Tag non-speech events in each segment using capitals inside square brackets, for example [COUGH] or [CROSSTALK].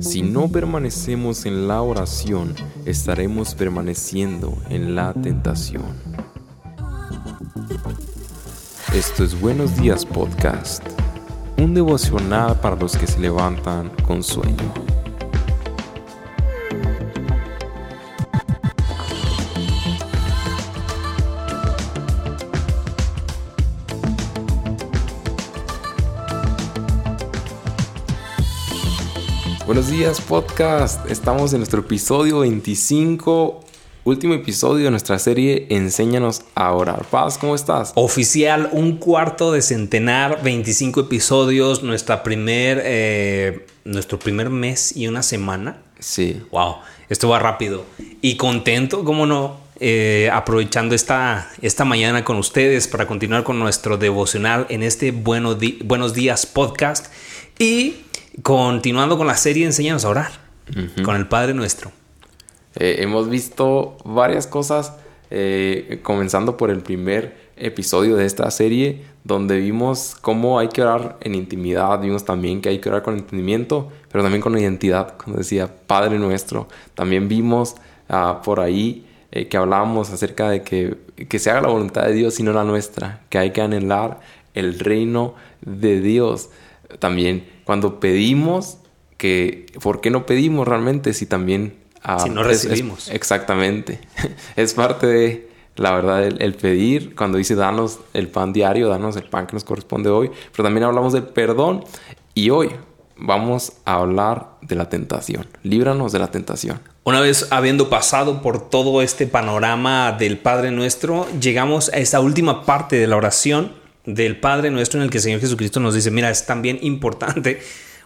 Si no permanecemos en la oración, estaremos permaneciendo en la tentación. Esto es Buenos Días Podcast, un devocional para los que se levantan con sueño. Días podcast, estamos en nuestro episodio 25, último episodio de nuestra serie Enséñanos a orar. Paz, ¿cómo estás? Oficial, un cuarto de centenar, 25 episodios, nuestra primer, eh, nuestro primer mes y una semana. Sí. Wow, esto va rápido. Y contento, ¿cómo no? Eh, aprovechando esta, esta mañana con ustedes para continuar con nuestro devocional en este Buenos Días podcast. Y Continuando con la serie, enséñanos a orar con el Padre Nuestro. Eh, hemos visto varias cosas, eh, comenzando por el primer episodio de esta serie, donde vimos cómo hay que orar en intimidad, vimos también que hay que orar con entendimiento, pero también con identidad, como decía Padre Nuestro. También vimos ah, por ahí eh, que hablábamos acerca de que, que se haga la voluntad de Dios y no la nuestra, que hay que anhelar el reino de Dios. También cuando pedimos, que, ¿por qué no pedimos realmente si también... Ah, si no recibimos. exactamente. [LAUGHS] es parte de, la verdad, el, pedir, cuando dice danos el pan diario, danos el pan que nos corresponde hoy, pero también hablamos del perdón y hoy vamos a hablar de la tentación. Líbranos de la tentación. Una vez habiendo pasado por todo este panorama del Padre Nuestro, llegamos a esa última parte de la oración del Padre nuestro en el que el Señor Jesucristo nos dice, mira, es también importante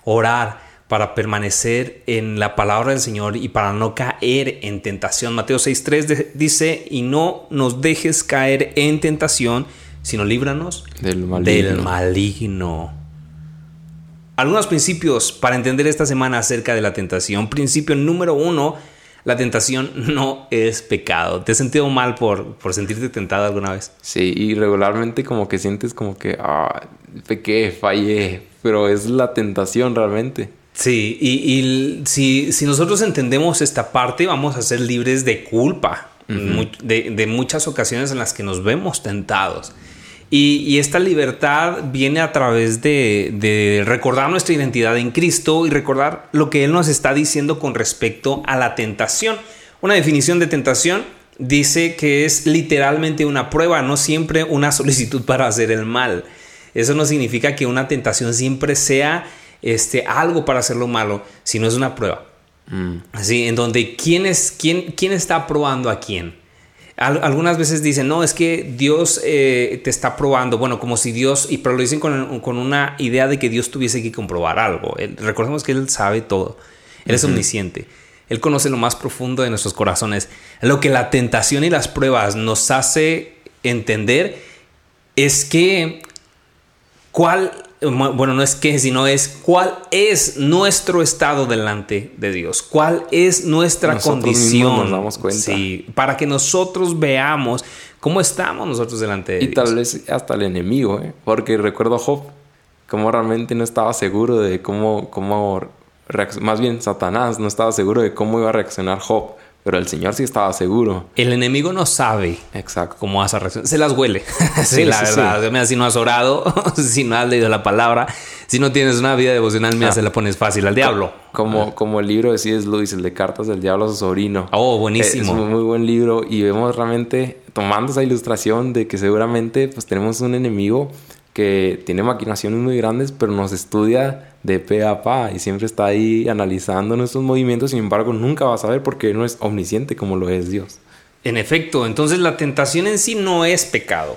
orar para permanecer en la palabra del Señor y para no caer en tentación. Mateo 6.3 dice, y no nos dejes caer en tentación, sino líbranos del maligno. del maligno. Algunos principios para entender esta semana acerca de la tentación. Principio número uno, la tentación no es pecado. ¿Te has sentido mal por, por sentirte tentado alguna vez? Sí, y regularmente como que sientes como que, ah, pequé, fallé, pero es la tentación realmente. Sí, y, si, si, nosotros entendemos esta parte, vamos a ser libres de culpa, de, de muchas ocasiones en las que nos vemos tentados. Y, esta libertad viene a través de, recordar nuestra identidad en Cristo y recordar lo que Él nos está diciendo con respecto a la tentación. Una definición de tentación dice que es literalmente una prueba, no siempre una [LAUGHS] solicitud para hacer el mal. Eso no significa que una tentación siempre sea este, algo para hacer lo malo, sino es una prueba. Mm. Así, en donde quién, es, quién, quién está probando a quién algunas veces dicen, no, es que Dios eh, te está probando, bueno, como si Dios, y pero lo dicen con, una idea de que Dios tuviese que comprobar algo. recordemos que Él sabe todo, Él es omnisciente, Él conoce lo más profundo de nuestros corazones. Lo que la tentación y las pruebas nos hace entender es que cuál bueno, no es que, sino es cuál es nuestro estado delante de Dios, cuál es nuestra condición. Nos damos cuenta. Sí, para que nosotros veamos cómo estamos nosotros delante de Dios. Y tal vez hasta el enemigo, ¿eh? porque recuerdo a Job, como realmente no estaba seguro de cómo, cómo más bien Satanás no estaba seguro de cómo iba a reaccionar Job pero el Señor sí estaba seguro. El enemigo no sabe Exacto. cómo vas a reaccionar. Se las huele. [LAUGHS] sí, la verdad. si no has orado, [LAUGHS] si no has leído la palabra, si no tienes una vida devocional, mira, ah. se la pones fácil al diablo. Como, ah. como el libro de C.S. Lewis, el de Cartas del Diablo a su sobrino. Oh, buenísimo. Es un muy buen libro y vemos realmente, tomando esa ilustración de que seguramente pues tenemos un enemigo que tiene maquinaciones muy grandes, pero nos estudia de pe a pa y siempre está ahí analizando nuestros movimientos, sin embargo nunca va a saber porque no es omnisciente como lo es Dios. En efecto, entonces la tentación en sí no es pecado.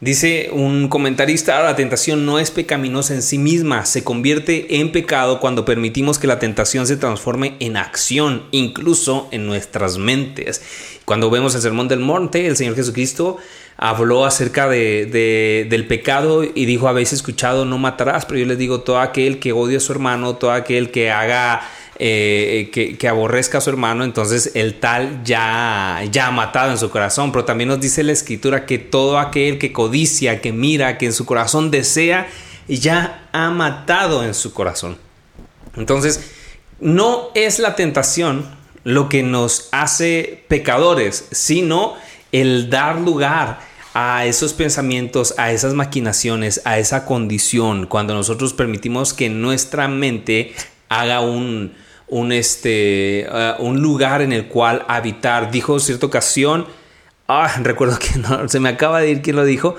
Dice un comentarista, la tentación no es pecaminosa en sí misma, se convierte en pecado cuando permitimos que la tentación se transforme en acción, incluso en nuestras mentes. Cuando vemos el Sermón del Monte, el Señor Jesucristo habló acerca de, del pecado y dijo, habéis escuchado, no matarás, pero yo les digo, todo aquel que odia a su hermano, todo aquel que haga, eh, que, aborrezca a su hermano, entonces el tal ya, ya ha matado en su corazón, pero también nos dice la escritura que todo aquel que codicia, que mira, que en su corazón desea, ya ha matado en su corazón. Entonces, no es la tentación lo que nos hace pecadores, sino el dar lugar a esos pensamientos, a esas maquinaciones, a esa condición, cuando nosotros permitimos que nuestra mente haga un, un, este, uh, un lugar en el cual habitar. Dijo cierta ocasión, ah, [LAUGHS] recuerdo que no, se me acaba de ir quién lo dijo,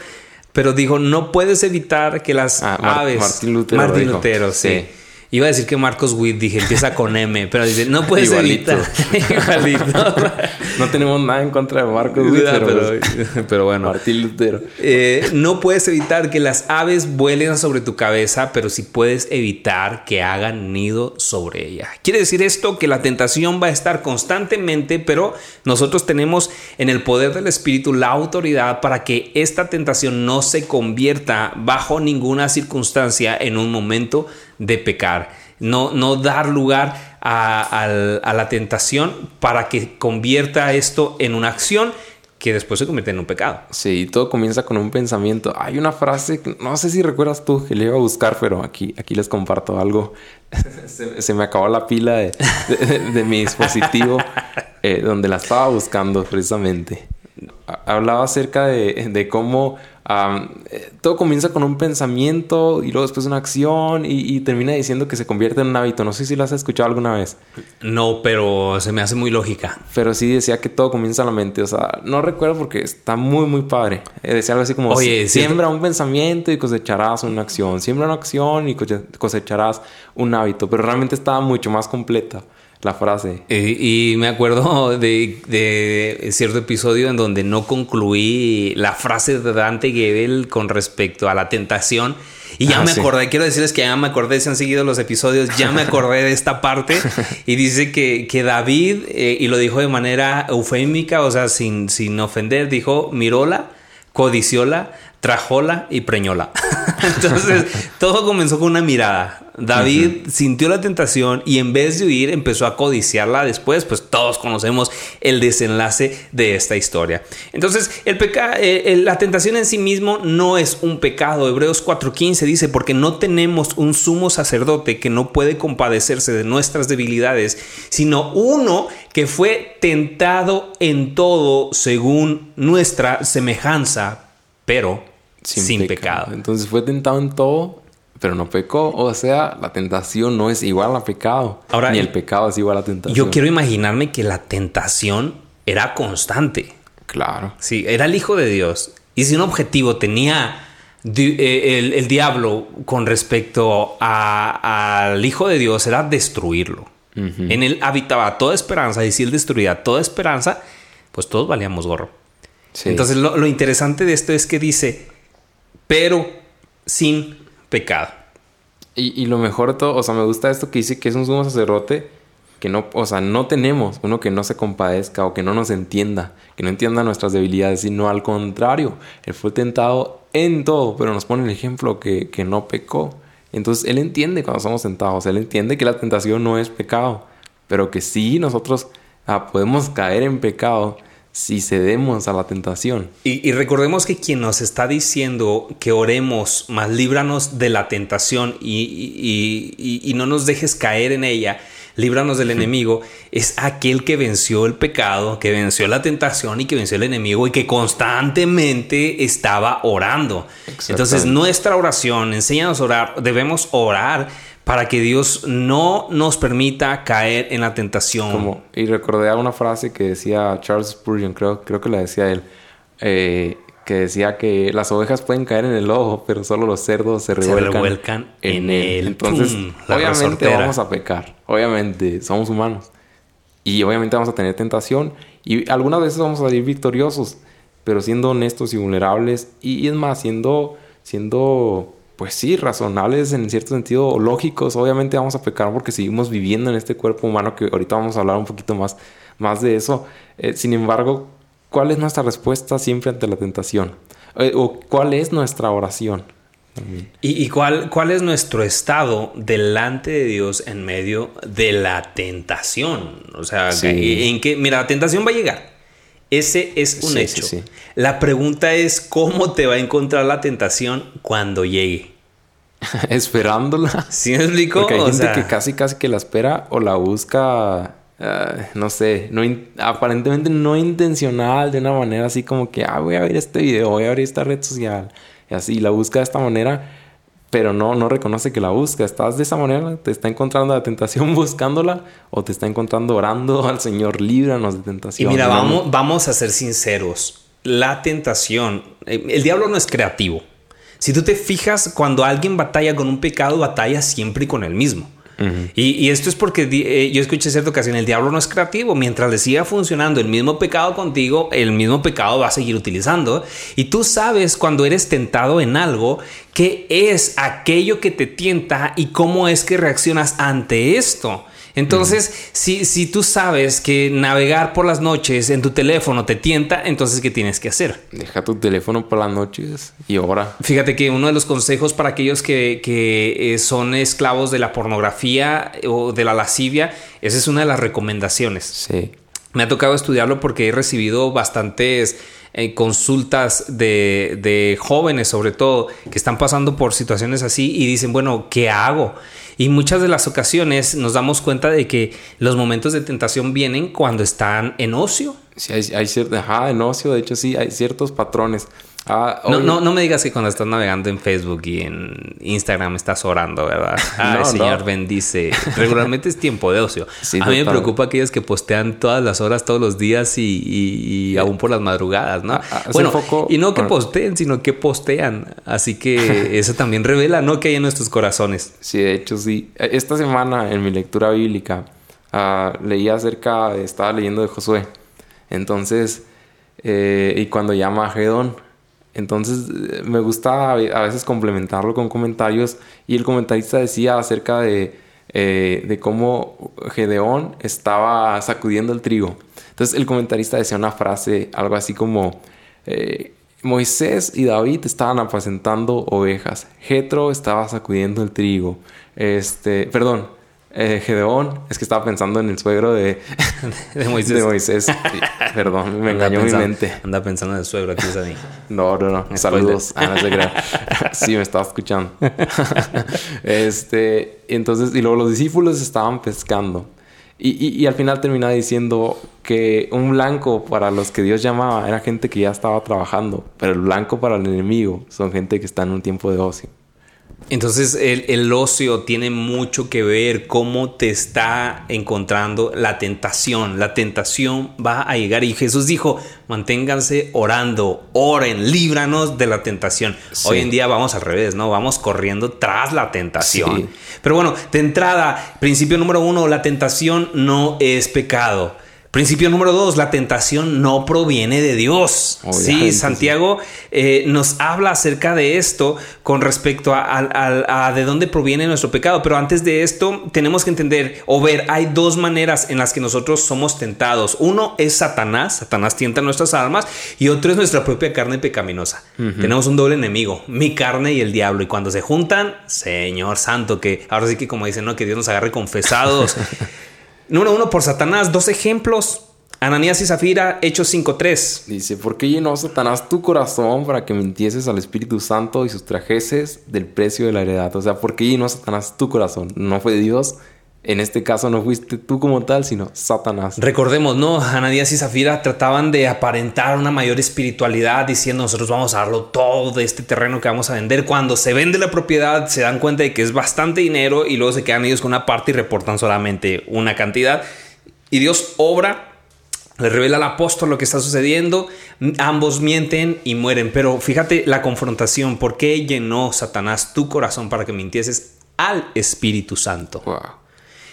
pero dijo, no puedes evitar que las Ah, Mar- aves... Martín Lutero Martín. Lutero, sí. Sí. Iba a decir que Marcos Witt, dije, empieza con M, [LAUGHS] pero dice, no puedes Igualito. evitar. [LAUGHS] Igualito. [LAUGHS] No tenemos nada en contra de Marcos Witt, pero, pero, pero bueno. Martín Lutero. Eh, no puedes evitar que las aves vuelen sobre tu cabeza, pero sí puedes evitar que hagan nido sobre ella. Quiere decir esto que la tentación va a estar constantemente, pero nosotros tenemos en el poder del Espíritu la autoridad para que esta tentación no se convierta bajo ninguna circunstancia en un momento de pecar. No, no dar lugar a, a la tentación para que convierta esto en una acción que después se convierte en un pecado. Sí, todo comienza con un pensamiento. Hay una frase, no sé si recuerdas tú, que le iba a buscar, pero aquí, aquí les comparto algo. [LAUGHS] se, me acabó la pila de, mi dispositivo eh, donde la estaba buscando precisamente. Ha- Hablaba acerca de, de cómo eh, todo comienza con un pensamiento y luego después una acción y, y termina diciendo que se convierte en un hábito. No sé si lo has escuchado alguna vez. No, pero se me hace muy lógica. Pero sí decía que todo comienza en la mente. O sea, no recuerdo porque está muy, muy padre. Eh, Decía algo así como: Oye, "Sie- ¿cierto? siembra un pensamiento y cosecharás una acción. Siembra una acción y cosecharás un hábito. Pero realmente estaba mucho más completa la frase. Eh, y me acuerdo [LAUGHS] de, de cierto episodio en donde no concluí la frase de Dante Gebel con respecto a la tentación. Y ya Ah, me sí. acordé, quiero decirles que ya me acordé, si han seguido los episodios, ya me acordé de esta parte. [LAUGHS] Y dice que, que David, eh, y lo dijo de manera eufémica, o sea, sin, sin ofender, dijo, miróla, codicióla, trajóla y preñola. [LAUGHS] Entonces, todo comenzó con una mirada. David sintió la tentación y en vez de huir empezó a codiciarla después, pues todos conocemos el desenlace de esta historia. Entonces, el peca eh, la tentación en sí mismo no es un pecado. Hebreos 4:15 dice, porque no tenemos un sumo sacerdote que no puede compadecerse de nuestras debilidades, sino uno que fue tentado en todo según nuestra semejanza, pero sin, pecado. Entonces fue tentado en todo, pero no pecó. O sea, la tentación no es igual a pecado. Ahora, ni el pecado es igual a tentación. Yo quiero imaginarme que la tentación era constante. Claro. Sí, era el Hijo de Dios. Y si un objetivo tenía eh, el, el diablo con respecto al Hijo de Dios, era destruirlo. En él habitaba toda esperanza y si él destruía toda esperanza, pues todos valíamos gorro. Sí. Entonces lo, lo interesante de esto es que dice, pero sin pecado. Y, y lo mejor de todo, o sea, me gusta esto que dice que es un sumo sacerdote que no, o sea, no tenemos uno que no se compadezca o que no nos entienda, que no entienda nuestras debilidades, sino al contrario, él fue tentado en todo, pero nos pone el ejemplo que, que no pecó. Entonces, él entiende cuando somos tentados, él entiende que la tentación no es pecado, pero que sí nosotros ah, podemos caer en pecado si cedemos a la tentación. Y, y recordemos que quien nos está diciendo que oremos, más líbranos de la tentación y, y- no nos dejes caer en ella, líbranos del enemigo, es aquel que venció el pecado, que venció la tentación y que venció el enemigo y que constantemente estaba orando. Entonces nuestra oración, enséñanos a orar, debemos orar para que Dios no nos permita caer en la tentación. Como, y recordé una frase que decía Charles Spurgeon, creo, creo que la decía él, eh, que decía que las ovejas pueden caer en el lodo, pero solo los cerdos se revuelcan, revuelcan en él. Entonces, Pum, obviamente resortera. vamos a pecar, obviamente somos humanos. Y obviamente vamos a tener tentación y algunas veces vamos a salir victoriosos, pero siendo honestos y vulnerables y, y es más, siendo, siendo, pues sí, razonables en cierto sentido, lógicos, obviamente vamos a pecar porque seguimos viviendo en este cuerpo humano que ahorita vamos a hablar un poquito más, más de eso. Eh, sin embargo, ¿cuál es nuestra respuesta siempre ante la tentación? Eh, ¿O cuál es nuestra oración? ¿Y, y cuál, cuál es nuestro estado delante de Dios en medio de la tentación? O sea, Sí. en que, mira, la tentación va a llegar. Ese es un Sí, hecho. sí, sí. La pregunta es cómo te va a encontrar la tentación cuando llegue. [LAUGHS] esperándola. ¿Sí me explico? Porque hay O gente sea, que casi casi que la espera o la busca, ah, no sé, no aparentemente no intencional, de una manera así como que, ah, voy a ver este video, voy a ver esta red social. Y así, la busca de esta manera, pero no, no reconoce que la busca. Estás de esa manera, te está encontrando la tentación [LAUGHS] buscándola o te está encontrando orando [LAUGHS] al Señor, líbranos de Y tentación. mira, No, no. vamos, vamos a ser sinceros. La tentación, eh, el diablo no es creativo. Si tú te fijas, cuando alguien batalla con un pecado, batalla siempre con el mismo. Y, esto es porque eh, yo escuché cierta ocasión, el diablo no es creativo. Mientras le siga funcionando el mismo pecado contigo, el mismo pecado va a seguir utilizando. Y tú sabes cuando eres tentado en algo, qué es aquello que te tienta y cómo es que reaccionas ante esto. Entonces, si, si tú sabes que navegar por las noches en tu teléfono te tienta, entonces, ¿qué tienes que hacer? Deja tu teléfono por las noches y ora. Fíjate que uno de los consejos para aquellos que, que, eh, son esclavos de la pornografía o de la lascivia, esa es una de las recomendaciones. Sí. Me ha tocado estudiarlo porque he recibido bastantes eh, consultas de, de jóvenes, sobre todo, que están pasando por situaciones así y dicen, bueno, ¿qué hago? Y muchas de las ocasiones nos damos cuenta de que los momentos de tentación vienen cuando están en ocio. Sí, hay, hay cierto, ajá, en ocio, de hecho sí, hay ciertos patrones. Ah, No, no, no me digas que cuando estás navegando en Facebook y en Instagram estás orando, ¿verdad? [LAUGHS] No, Señor, no. bendice. Regularmente es tiempo de ocio. [LAUGHS] Sí, a mí me preocupa aquellos que postean todas las horas, todos los días y, y- y aún por las madrugadas, ¿no? Ah, ah, bueno, y no que posteen, sino que postean. Así que [LAUGHS] eso también revela, ¿no? Que hay en nuestros corazones. Sí, de hecho sí. Eh, Esta semana en mi lectura bíblica ah, leí acerca, de- estaba leyendo de Josué. Entonces, eh, y cuando llama a Gedón, entonces eh, me gusta a ve- a veces complementarlo con comentarios y el comentarista decía acerca de, eh, de cómo Gedeón estaba sacudiendo el trigo. Entonces el comentarista decía una frase, algo así como... eh, Moisés y David estaban apacentando ovejas. Jetro estaba sacudiendo el trigo. Este, perdón, eh, Gedeón, es que estaba pensando en el suegro de, [LAUGHS] De Moisés. de Moisés. Sí, perdón, me Anda engañó mi mente. Anda pensando en el suegro aquí, es a mí. No, no, no. Saludos. Ah, no. [LAUGHS] Sí, me estaba escuchando. [LAUGHS] este, entonces, y luego los discípulos estaban pescando. Y, y- y al final termina diciendo que un blanco para los que Dios llamaba era gente que ya estaba trabajando, pero el blanco para el enemigo son gente que está en un tiempo de ocio. Entonces el, el ocio tiene mucho que ver cómo te está encontrando la tentación. La tentación va a llegar y Jesús dijo, manténganse orando, oren, líbranos de la tentación. Sí. Hoy en día vamos al revés, ¿no? Vamos corriendo tras la tentación. Sí. Pero bueno, de entrada, principio número uno, la tentación no es pecado. Principio número dos, la tentación no proviene de Dios. Obviamente, Sí, sí. Santiago eh, nos habla acerca de esto con respecto a, a- a- a de dónde proviene nuestro pecado. Pero antes de esto, tenemos que entender o ver, hay dos maneras en las que nosotros somos tentados. Uno es Satanás, Satanás tienta nuestras almas, y otro es nuestra propia carne pecaminosa. Tenemos un doble enemigo, mi carne y el diablo. Y cuando se juntan, Señor Santo, que ahora sí que como dicen, ¿no? Que Dios nos agarre confesados. [LAUGHS] Número uno, por Satanás, dos ejemplos. Ananías y Zafira, Hechos 5.3. Dice, ¿por qué llenó Satanás tu corazón para que mintieses al Espíritu Santo y sustrajeses del precio de la heredad? O sea, ¿por qué llenó Satanás tu corazón? No fue Dios. En este caso no fuiste tú como tal, sino Satanás. Recordemos, ¿no? Ananías y Zafira trataban de aparentar una mayor espiritualidad diciendo nosotros vamos a darlo todo de este terreno que vamos a vender. Cuando se vende la propiedad se dan cuenta de que es bastante dinero y luego se quedan ellos con una parte y reportan solamente una cantidad. Y Dios obra, le revela al apóstol lo que está sucediendo, ambos mienten y mueren. Pero fíjate la confrontación, ¿por qué llenó Satanás tu corazón para que mintieses al Espíritu Santo? Wow.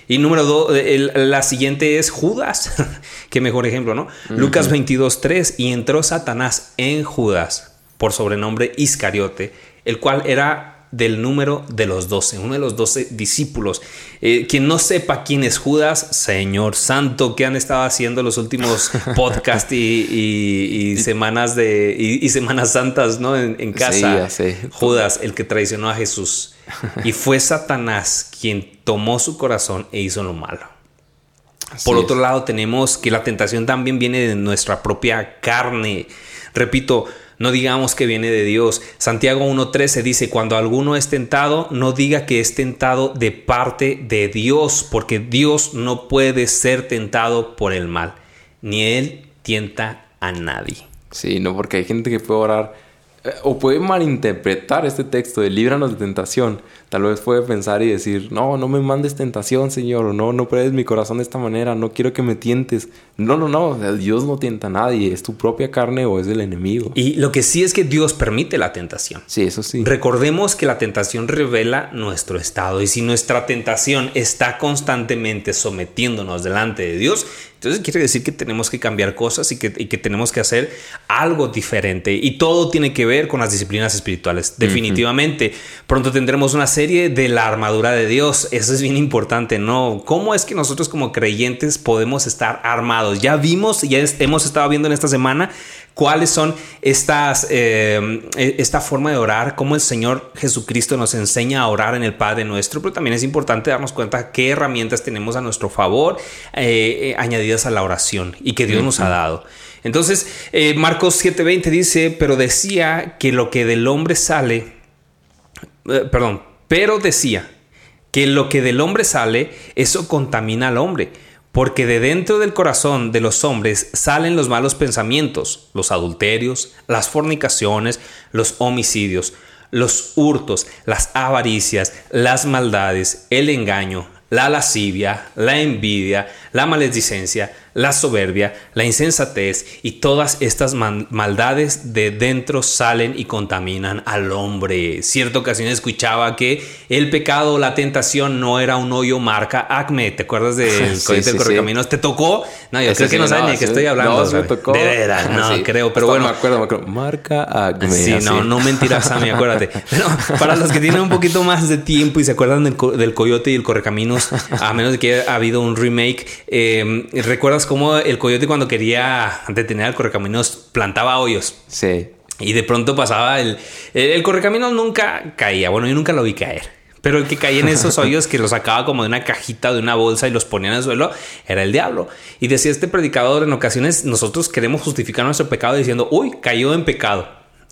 Y número dos, el- la siguiente es Judas. [LAUGHS] Qué mejor ejemplo, ¿no? Lucas 22, 3. Y entró Satanás en Judas, por sobrenombre Iscariote, el cual era del número de los doce, uno de los doce discípulos. Eh, quien no sepa quién es Judas, Señor Santo, que han estado haciendo los últimos [LAUGHS] podcasts y, y- y semanas de y, y semanas santas, ¿no? En, en casa. Sí. Judas, el que traicionó a Jesús. Y fue Satanás quien tomó su corazón e hizo lo malo. Así Por es. otro lado, tenemos que la tentación también viene de nuestra propia carne. Repito, no digamos que viene de Dios. Santiago 1.13 dice, cuando alguno es tentado, no diga que es tentado de parte de Dios, porque Dios no puede ser tentado por el mal, ni Él tienta a nadie. Sí, no, porque hay gente que puede orar eh, o puede malinterpretar este texto de líbranos de tentación. Tal vez puede pensar y decir, no, no me mandes tentación, Señor, o no, no pruebes mi corazón de esta manera, no quiero que me tientes. No, no, no, Dios no tienta a nadie, es tu propia carne o es el enemigo. Y lo que sí es que Dios permite la tentación. Sí, eso sí. Recordemos que la tentación revela nuestro estado y si nuestra tentación está constantemente sometiéndonos delante de Dios, entonces quiere decir que tenemos que cambiar cosas y que, tenemos que hacer algo diferente. Y todo tiene que ver con las disciplinas espirituales. Definitivamente. Pronto tendremos una serie de la armadura de Dios. Eso es bien importante, ¿no? ¿Cómo es que nosotros como creyentes podemos estar armados? Ya vimos, ya hemos estado viendo en esta semana cuáles son estas, eh, e, esta forma de orar, cómo el Señor Jesucristo nos enseña a orar en el Padre nuestro, pero también es importante darnos cuenta qué herramientas tenemos a nuestro favor eh, eh, añadidas a la oración y que Dios nos ha dado. Entonces, Marcos 7:20 dice, pero decía que lo que del hombre sale, perdón, pero decía que lo que del hombre sale, eso contamina al hombre porque de dentro del corazón de los hombres salen los malos pensamientos, los adulterios, las fornicaciones, los homicidios, los hurtos, las avaricias, las maldades, el engaño, la lascivia, la envidia, la maledicencia, la soberbia, la insensatez y todas estas maldades de dentro salen y contaminan al hombre. Cierta ocasión escuchaba que el pecado, la tentación no era un hoyo marca Acme. ¿Te acuerdas del [LAUGHS] sí, de Correcaminos? ¿Te tocó? No, yo creo que no saben ni qué estoy hablando. No, me tocó. De veras, no, creo, pero bueno. Me acuerdo, me acuerdo. Marca Acme. Sí, no, no mentiras, Sammy, acuérdate. [LAUGHS] Pero para los que tienen un poquito más de tiempo y se acuerdan del, Coyote y el Correcaminos, a menos de que haya habido un remake, eh, ¿recuerdas como el coyote cuando quería detener al correcaminos plantaba hoyos. Sí. Y de pronto pasaba el... El, correcaminos nunca caía. Bueno, yo nunca lo vi caer. Pero el que caía en esos hoyos que los sacaba como de una cajita, de una bolsa y los ponía en el suelo, era el diablo. Y decía este predicador, en ocasiones nosotros queremos justificar nuestro pecado diciendo, uy, cayó en pecado.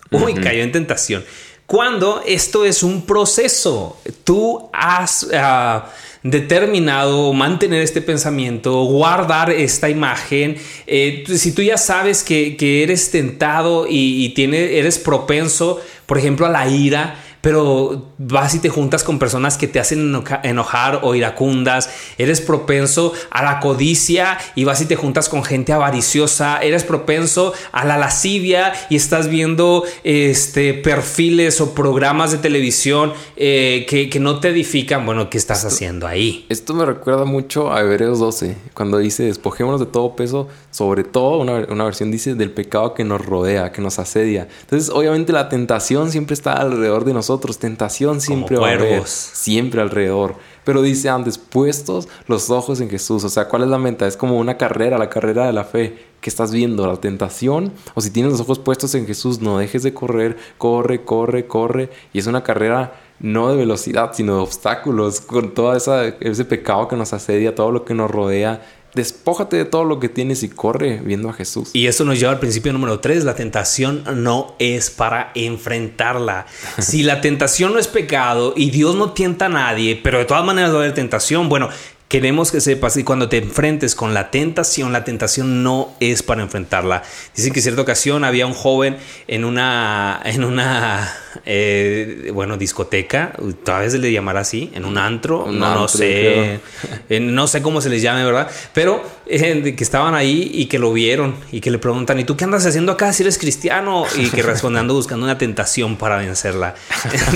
Uy, cayó en tentación. Cuando esto es un proceso. Tú has... Ah, determinado mantener este pensamiento, guardar esta imagen. Eh, si tú ya sabes que, eres tentado y, y tiene, eres propenso, por ejemplo, a la ira, pero vas y te juntas con personas que te hacen enojar o iracundas, eres propenso a la codicia y vas y te juntas con gente avariciosa, eres propenso a la lascivia y estás viendo este, perfiles o programas de televisión eh, que, no te edifican, bueno, ¿qué estás haciendo ahí? Esto me recuerda mucho a Hebreos 12, cuando dice, despojémonos de todo peso, sobre todo una, una versión dice del pecado que nos rodea, que nos asedia. Entonces, obviamente la tentación siempre está alrededor de nosotros Tentación siempre va a haber, siempre alrededor. Pero dice antes, puestos los ojos en Jesús. O sea, ¿cuál es la meta? Es como una carrera, la carrera de la fe. que estás viendo? ¿La tentación? O si tienes los ojos puestos en Jesús, no dejes de correr, corre, corre, corre. Y es una carrera no de velocidad, sino de obstáculos, con todo ese pecado que nos asedia, todo lo que nos rodea Despójate de todo lo que tienes y corre viendo a Jesús. Y eso nos lleva al principio número 3. La tentación no es para enfrentarla. [LAUGHS] si la tentación no es pecado y Dios no tienta a nadie, pero de todas maneras va a haber tentación, bueno, Queremos que sepas que cuando te enfrentes con la tentación, la tentación no es para enfrentarla. Dicen que en cierta ocasión había un joven en una, en una, eh, bueno, discoteca, tal vez se le llamará así, en un antro, no, no sé, no sé cómo se les llame, ¿verdad? Pero eh, que estaban ahí y que lo vieron y que le preguntan, ¿y tú qué andas haciendo acá si eres cristiano? Y que respondiendo buscando una tentación para vencerla.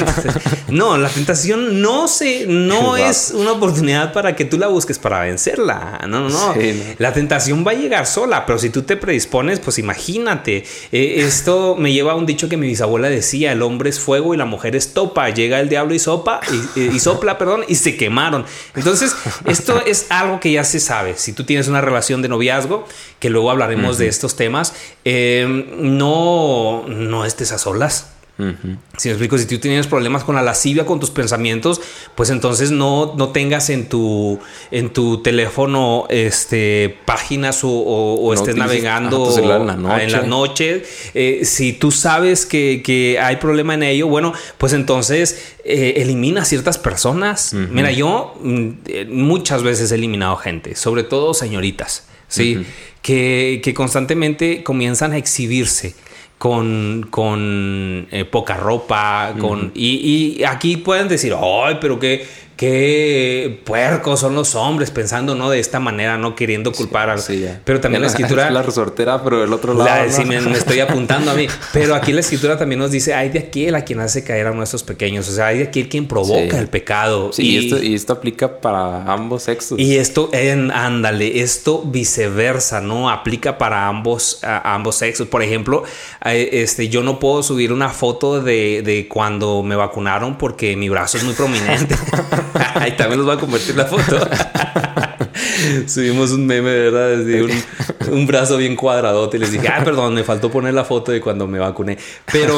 [LAUGHS] no, la tentación no, se, no [LAUGHS] es una oportunidad para que tú la busques para vencerla. No, no, no. La tentación va a llegar sola, pero si tú te predispones, pues imagínate. Eh, esto me lleva a un dicho que mi bisabuela decía: el hombre es fuego y la mujer es topa. Llega el diablo y sopa y, sopla, [LAUGHS] perdón, y se quemaron. Entonces, esto es algo que ya se sabe. Si tú tienes una relación de noviazgo, que luego hablaremos de estos temas, eh, no, no estés a solas Si me explico, si tú tienes problemas con la lascivia, con tus pensamientos, pues entonces no, no tengas en tu, en tu teléfono este, páginas o, estés navegando en la noche. Eh, si tú sabes que, hay problema en ello, bueno, pues entonces eh, elimina ciertas personas. Mira, yo mm, eh, muchas veces he eliminado gente, sobre todo señoritas, ¿sí? que, que constantemente comienzan a exhibirse con, con eh, poca ropa, con... Y, y, aquí pueden decir, ay, pero qué, qué puercos son los hombres pensando no de esta manera no queriendo culpar a pero también la, escritura [LAUGHS] la resortera pero del otro lado sí, me, estoy apuntando a mí. [LAUGHS] Pero aquí la escritura también nos dice hay de aquel a quien hace caer a nuestros pequeños o sea hay de aquel quien provoca el pecado. Y, esto, y esto aplica para ambos sexos. Y esto en ándale esto viceversa no aplica para ambos ambos sexos. Por ejemplo este yo no puedo subir una foto de, de cuando me vacunaron porque mi brazo es muy prominente [LAUGHS] [LAUGHS] Ahí también nos va a convertir la foto. [LAUGHS] Subimos un meme, ¿verdad? un, un, brazo bien cuadradote. Y les dije, ah, perdón, me faltó poner la foto de cuando me vacuné. Pero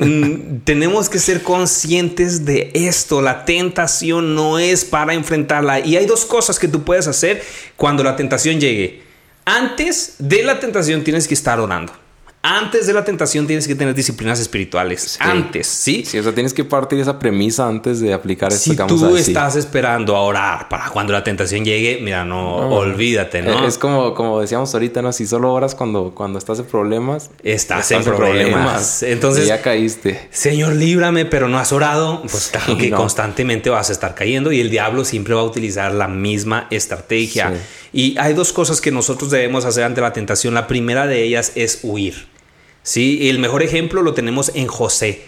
mm, tenemos que ser conscientes de esto. La tentación no es para enfrentarla. Y hay dos cosas que tú puedes hacer cuando la tentación llegue. Antes de la tentación tienes que estar orando antes de la tentación tienes que tener disciplinas espirituales. Antes, ¿sí? Sí, o sea, tienes que partir de esa premisa antes de aplicar esto. Si tú estás esperando a orar para cuando la tentación llegue, mira, no, olvídate, ¿no? Es como, como decíamos ahorita, ¿no? Si solo oras cuando, cuando estás en problemas. Estás, en, problemas. Entonces. ya caíste. Señor, líbrame, pero no has orado. Pues claro que constantemente vas a estar cayendo y el diablo siempre va a utilizar la misma estrategia. Y hay dos cosas que nosotros debemos hacer ante la tentación. La primera de ellas es huir. ¿Sí? El mejor ejemplo lo tenemos en José.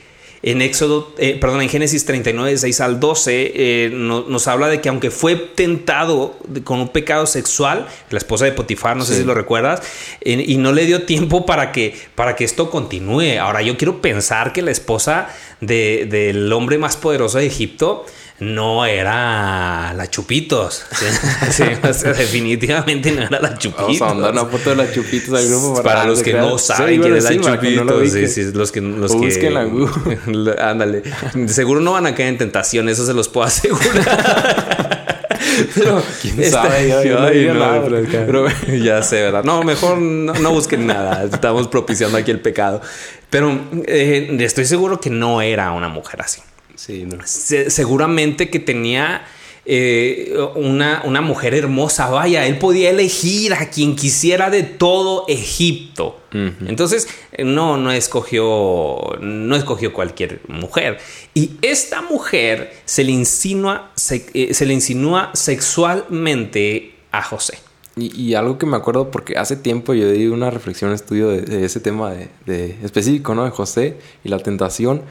En Éxodo, eh, perdón, en Génesis 39, 6 al 12, eh, nos habla de que aunque fue tentado con un pecado sexual, la esposa de Potifar, no sé si lo recuerdas, y no le dio tiempo para que, para que esto continúe. Ahora, yo quiero pensar que la esposa del hombre más poderoso de Egipto, no era la Chupitos. [LAUGHS] definitivamente no era la Chupitos. Vamos a mandar una foto de la Chupitos al grupo para, los que no saben quién es la Chupitos. los que, los que, [LAUGHS] Ándale. Seguro no van a caer en tentación, eso se los puedo asegurar. [LAUGHS] Pero quién sabe, yo, no, pero, ya sé, ¿verdad? No, mejor no, busquen nada. Estamos propiciando aquí el pecado. Pero eh, estoy seguro que no era una mujer así seguramente que tenía eh, una, una, mujer hermosa. Vaya, él podía elegir a quien quisiera de todo Egipto. Entonces, no, no escogió, no escogió cualquier mujer. Y esta mujer se le insinúa, se, eh, le insinúa sexualmente a José. Y, algo que me acuerdo, porque hace tiempo yo di una reflexión, estudio de, ese tema de, de, específico, ¿no? De José y la tentación.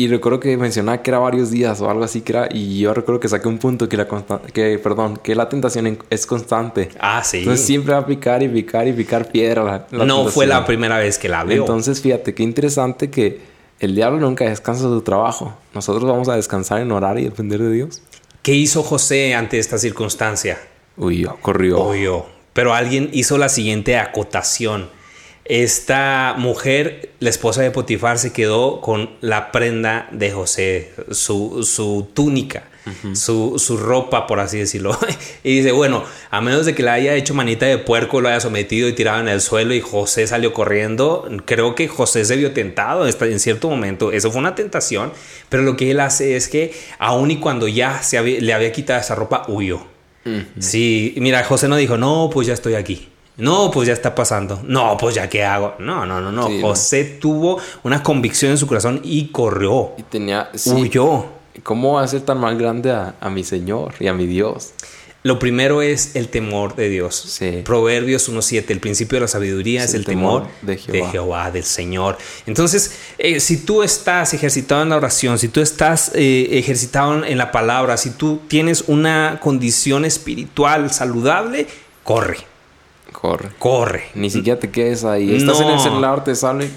Y recuerdo que mencionaba que era varios días o algo así que era. Y yo recuerdo que saqué un punto que la que, perdón, que la tentación es constante. Ah, sí. Entonces siempre va a picar y picar y picar piedra. no fue la primera vez que la veo. Entonces fíjate qué interesante que el diablo nunca descansa de su trabajo. Nosotros vamos a descansar en orar y depender de Dios. ¿Qué hizo José ante esta circunstancia? Huyó, corrió. Huyó. Pero alguien hizo la siguiente acotación esta mujer, la esposa de Potifar, se quedó con la prenda de José, su, túnica, su, ropa, por así decirlo. [LAUGHS] y dice, bueno, a menos de que le haya hecho manita de puerco, lo haya sometido y tirado en el suelo y José salió corriendo, creo que José se vio tentado en cierto momento. Eso fue una tentación, pero lo que él hace es que aun y cuando ya se le había quitado esa ropa, huyó. Sí, mira, José no dijo, no, pues ya estoy aquí. No, pues ya está pasando. No, pues ya qué hago. No, no, no, no. José tuvo una convicción en su corazón y corrió. Y tenía. huyó. ¿Cómo va a ser tan mal grande a, mi Señor y a mi Dios? Lo primero es el temor de Dios. Sí. Proverbios 1.7, el principio de la sabiduría es, el, temor, de, Jehová. del Señor. Entonces, eh, si tú estás ejercitado en la oración, si tú estás eh, ejercitado en la palabra, si tú tienes una condición espiritual saludable, corre Corre. Corre. Ni siquiera te quedes ahí. Estás en el celular, te sale.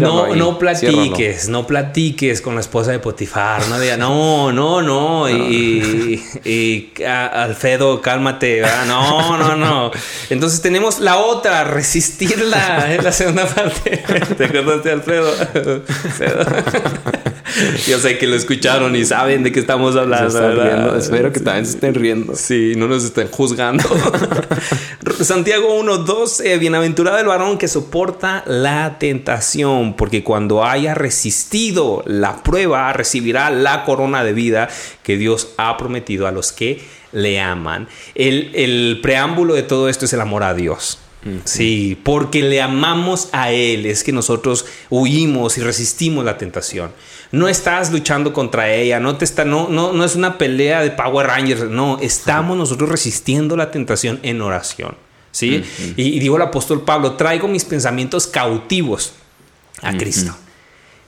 no, no platiques, no platiques con la esposa de Potifar. No diga, no, no, no. Y, y, Alfredo, cálmate. No, no, no. Entonces tenemos la otra, resistirla. Es la segunda parte. [LAUGHS] ¿Te acuerdas de Alfredo? [LAUGHS] [LAUGHS] Yo sé que lo escucharon y saben de qué estamos hablando. Espero que también se estén riendo. Sí, no nos estén juzgando. [LAUGHS] Santiago 1.12, bienaventurado el varón que soporta la tentación, porque cuando haya resistido la prueba, recibirá la corona de vida que Dios ha prometido a los que le aman. El, el preámbulo de todo esto es el amor a Dios. Sí, porque le amamos a Él, es que nosotros huimos y resistimos la tentación. No estás luchando contra ella, no, te está, no, no, no es una pelea de Power Rangers, no, estamos nosotros resistiendo la tentación en oración. ¿sí? y, digo el apóstol Pablo, traigo mis pensamientos cautivos a Cristo.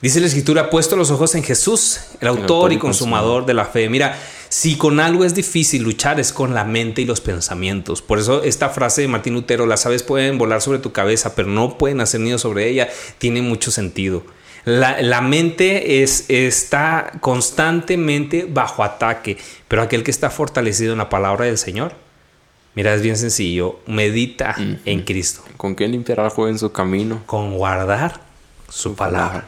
Dice la escritura, puesto los ojos en Jesús, el autor, y consumador de la fe. Mira, si con algo es difícil luchar es con la mente y los pensamientos. Por eso esta frase de Martín Lutero, las aves pueden volar sobre tu cabeza, pero no pueden hacer nido sobre ella, tiene mucho sentido. La, mente es, está constantemente bajo ataque, pero aquel que está fortalecido en la palabra del Señor, mira, es bien sencillo, medita en Cristo. ¿Con qué limpiará el joven su camino? Con guardar su, palabra.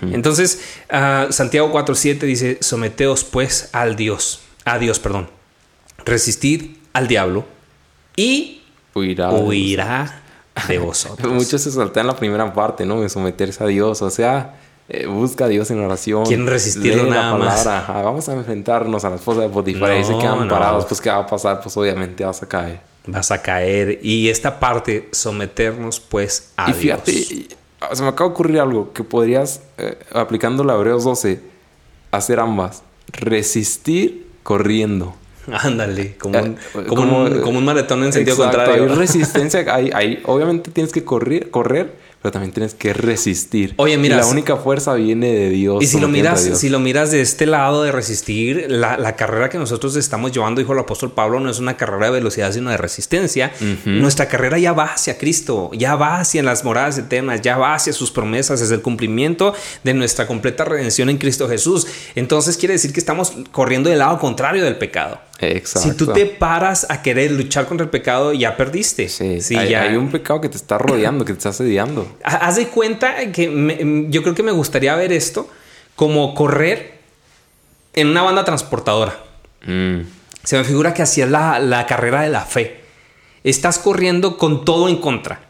Entonces, uh, Santiago 4.7 dice, someteos pues al Dios, a Dios, perdón, resistid al diablo y huirá, huirá de vosotros. Muchos se saltan la primera parte, ¿no? De someterse a Dios, o sea, eh, busca a Dios en oración. Quieren resistirlo nada Más. vamos a enfrentarnos a la esposa de Potifar y se quedan parados, pues ¿qué va a pasar? Pues obviamente vas a caer. Vas a caer. Y esta parte, someternos pues a Dios. Y fíjate, se me acaba de ocurrir algo que podrías, eh, aplicando la Hebreos 12, hacer ambas. Resistir corriendo. [LAUGHS] Ándale, como, un, eh, como, un, maratón en sentido contrario. Hay [LAUGHS] resistencia, hay, obviamente tienes que correr, correr, pero también tienes que resistir. Oye, mira. La única fuerza viene de Dios. Y si lo miras, si lo miras de este lado de resistir, la, carrera que nosotros estamos llevando, dijo el apóstol Pablo, no es una carrera de velocidad, sino de resistencia. Nuestra carrera ya va hacia Cristo, ya va hacia las moradas eternas, ya va hacia sus promesas, es el cumplimiento de nuestra completa redención en Cristo Jesús. Entonces quiere decir que estamos corriendo del lado contrario del pecado. Exacto. Si tú te paras a querer luchar contra el pecado, ya perdiste. Sí, hay, ya... hay un pecado que te está rodeando, que te está asediando. [CLEARS THROAT] Haz de cuenta que yo creo que me gustaría ver esto como correr en una banda transportadora. Mm. Se me figura que hacías la, la, carrera de la fe. Estás corriendo con todo en contra.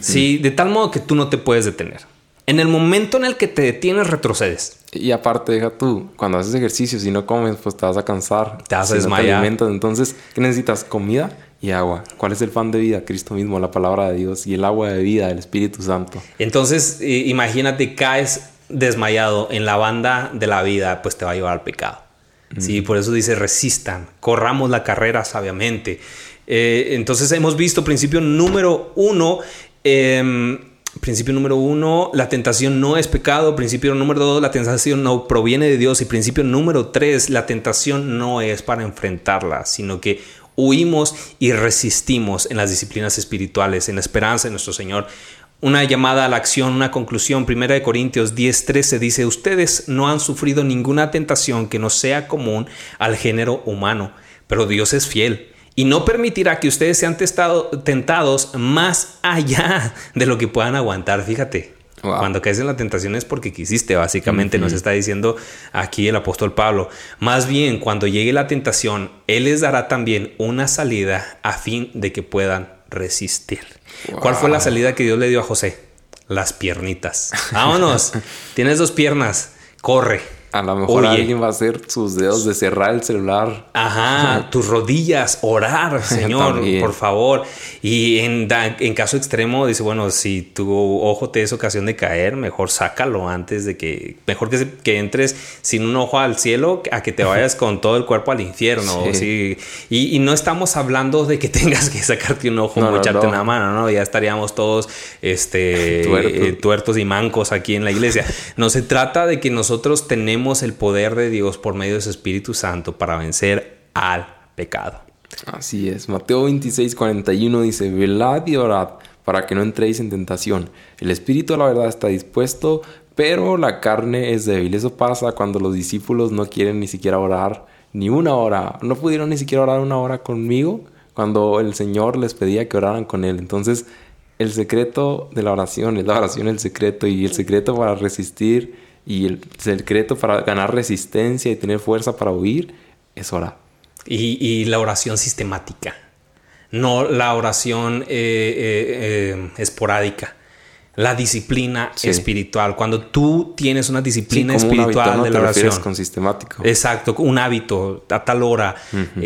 ¿sí? De tal modo que tú no te puedes detener. En el momento en el que te detienes, retrocedes. Y aparte, deja tú, cuando haces ejercicio, si no comes, pues te vas a cansar. Te vas a desmayar. entonces, ¿qué necesitas? Comida y agua. ¿Cuál es el pan de vida? Cristo mismo, la palabra de Dios y el agua de vida, el Espíritu Santo. Entonces, imagínate, caes desmayado en la banda de la vida, pues te va a llevar al pecado. Sí, por eso dice resistan, corramos la carrera sabiamente. Eh, entonces hemos visto principio número uno. Eh, Principio número uno, la tentación no es pecado. Principio número dos, la tentación no proviene de Dios. Y principio número tres, la tentación no es para enfrentarla, sino que huimos y resistimos en las disciplinas espirituales, en la esperanza de nuestro Señor. Una llamada a la acción, una conclusión. Primera de Corintios 10:13 dice, ustedes no han sufrido ninguna tentación que no sea común al género humano, pero Dios es fiel y no permitirá que ustedes sean tentados más allá de lo que puedan aguantar. Fíjate, Cuando caes en la tentación es porque quisiste, básicamente nos está diciendo aquí el apóstol Pablo. Más bien, cuando llegue la tentación, Él les dará también una salida a fin de que puedan resistir. ¿Cuál fue la salida que Dios le dio a José? Las piernitas. [LAUGHS] Vámonos, tienes dos piernas, corre. A lo mejor alguien va a hacer sus dedos de cerrar el celular. Ajá, [LAUGHS] tus rodillas, orar, [LAUGHS] Señor, por favor. Y en, en, caso extremo, dice, bueno, si tu ojo te es ocasión de caer, mejor sácalo antes de que, mejor que, que entres sin un ojo al cielo a que te vayas con todo el cuerpo al infierno. Sí. Y, no estamos hablando de que [LAUGHS] tengas que sacarte un ojo o echarte una mano, ¿no? Ya estaríamos todos este, eh, tuertos y mancos aquí en la iglesia. No se trata de que nosotros tenemos el poder de Dios por medio de su Espíritu Santo para vencer al pecado. Así es. Mateo 26, 41 dice, velad y orad para que no entréis en tentación. El espíritu de la verdad está dispuesto, pero la carne es débil. Eso pasa cuando los discípulos no quieren ni siquiera orar ni una hora. No pudieron ni siquiera orar una hora conmigo cuando el Señor les pedía que oraran con Él. Entonces, el secreto de la oración es la oración el secreto y el secreto para resistir y el secreto para ganar resistencia y tener fuerza para huir es orar. Y, la oración sistemática, no la oración eh, eh, eh, esporádica. La disciplina espiritual. Cuando tú tienes una disciplina espiritual de la oración. con sistemático. Exacto, un hábito a tal hora,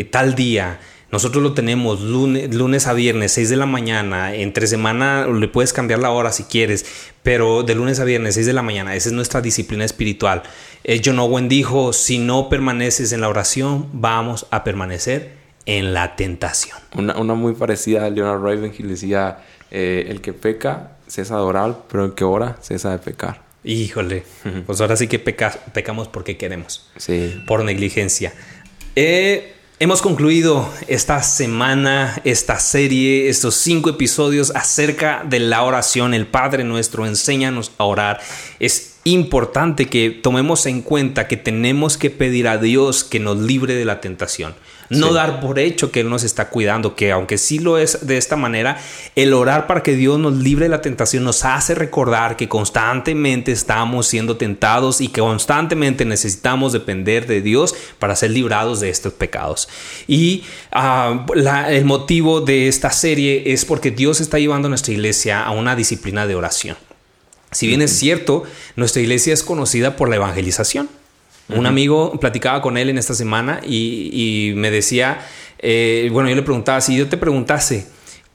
tal día nosotros lo tenemos lunes, lunes a viernes, 6 de la mañana. Entre semana le puedes cambiar la hora si quieres, pero de lunes a viernes, 6 de la mañana. Esa es nuestra disciplina espiritual. Eh, John Owen dijo, si no permaneces en la oración, vamos a permanecer en la tentación. Una, muy parecida a Leonard Ravenhill decía, eh, el que peca cesa de orar, pero el que ora cesa de pecar. Híjole, [LAUGHS] pues ahora sí que pecamos porque queremos. Sí. Por negligencia. Eh, Hemos concluido esta semana, esta serie, estos cinco episodios acerca de la oración. El Padre nuestro, enséñanos a orar. Es importante que tomemos en cuenta que tenemos que pedir a Dios que nos libre de la tentación. No dar por hecho que Él nos está cuidando, que aunque sí lo es de esta manera, el orar para que Dios nos libre de la tentación nos hace recordar que constantemente estamos siendo tentados y que constantemente necesitamos depender de Dios para ser librados de estos pecados. Y ah, el motivo de esta serie es porque Dios está llevando a nuestra iglesia a una disciplina de oración. Si bien es cierto, nuestra iglesia es conocida por la evangelización. Un amigo platicaba con él en esta semana y, me decía, eh, bueno, yo le preguntaba, si yo te preguntase,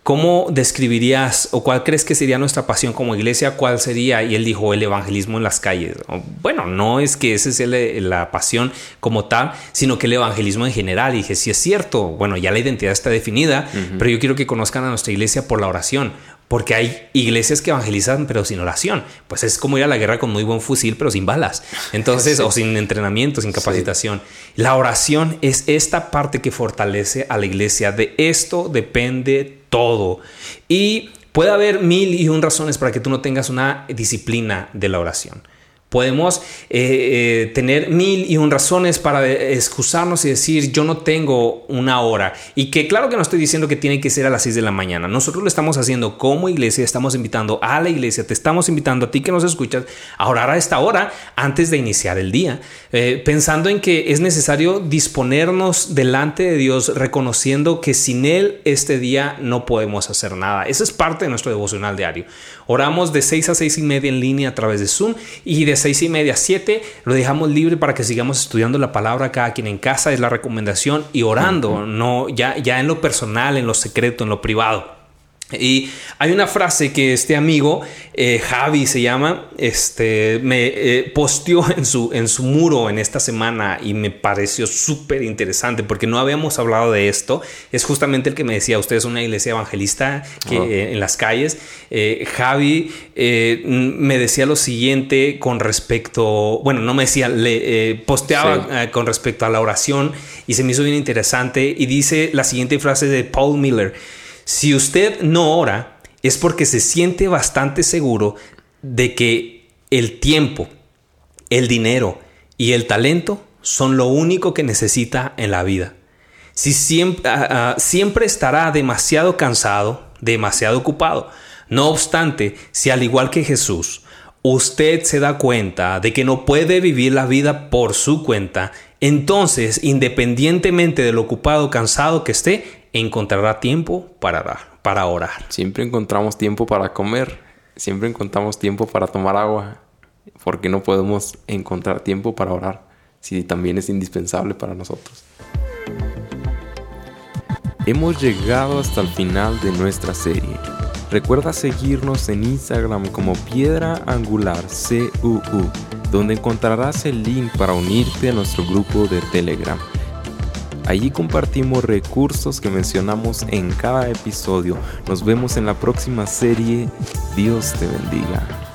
¿cómo describirías o cuál crees que sería nuestra pasión como iglesia? ¿Cuál sería? Y él dijo, el evangelismo en las calles. Bueno, no es que esa sea la pasión como tal, sino que el evangelismo en general. Y dije, si es cierto, bueno, ya la identidad está definida, pero yo quiero que conozcan a nuestra iglesia por la oración. Porque hay iglesias que evangelizan pero sin oración. Pues es como ir a la guerra con muy buen fusil pero sin balas. Entonces, [LAUGHS] o sin entrenamiento, sin capacitación. La oración es esta parte que fortalece a la iglesia. De esto depende todo. Y puede haber mil y un razones para que tú no tengas una disciplina de la oración. Podemos eh, eh, tener mil y un razones para excusarnos y decir yo no tengo una hora. Y que claro que no estoy diciendo que tiene que ser a las 6 de la mañana. Nosotros lo estamos haciendo como iglesia, estamos invitando a la iglesia, te estamos invitando a ti que nos escuchas a orar a esta hora antes de iniciar el día. Eh, pensando en que es necesario disponernos delante de Dios, reconociendo que sin Él este día no podemos hacer nada. Eso es parte de nuestro devocional diario. Oramos de 6 a 6 y media en línea a través de Zoom y de seis y media a 7 lo dejamos libre para que sigamos estudiando la palabra cada quien en casa, es la recomendación y orando, no ya, ya en lo personal, en lo secreto, en lo privado. Y hay una frase que este amigo, eh, Javi se llama, este, me eh, posteó en su, en su muro en esta semana y me pareció súper interesante porque no habíamos hablado de esto. Es justamente el que me decía, usted es una iglesia evangelista que, eh, en las calles. Javi me decía lo siguiente con respecto, bueno, no me decía, le posteaba con respecto a la oración y se me hizo bien interesante y dice la siguiente frase de Paul Miller. Si usted no ora, es porque se siente bastante seguro de que el tiempo, el dinero y el talento son lo único que necesita en la vida. Si siempre, ah, ah, siempre estará demasiado cansado, demasiado ocupado. No obstante, si al igual que Jesús, usted se da cuenta de que no puede vivir la vida por su cuenta, entonces, independientemente de lo ocupado o cansado que esté, encontrará tiempo para, para orar. Siempre encontramos tiempo para comer, siempre encontramos tiempo para tomar agua. porque no podemos encontrar tiempo para orar si también es indispensable para nosotros? Hemos llegado hasta el final de nuestra serie. Recuerda seguirnos en Instagram como Piedra Angular CUU, donde encontrarás el link para unirte a nuestro grupo de Telegram Allí compartimos recursos que mencionamos en cada episodio. Nos vemos en la próxima serie. Dios te bendiga.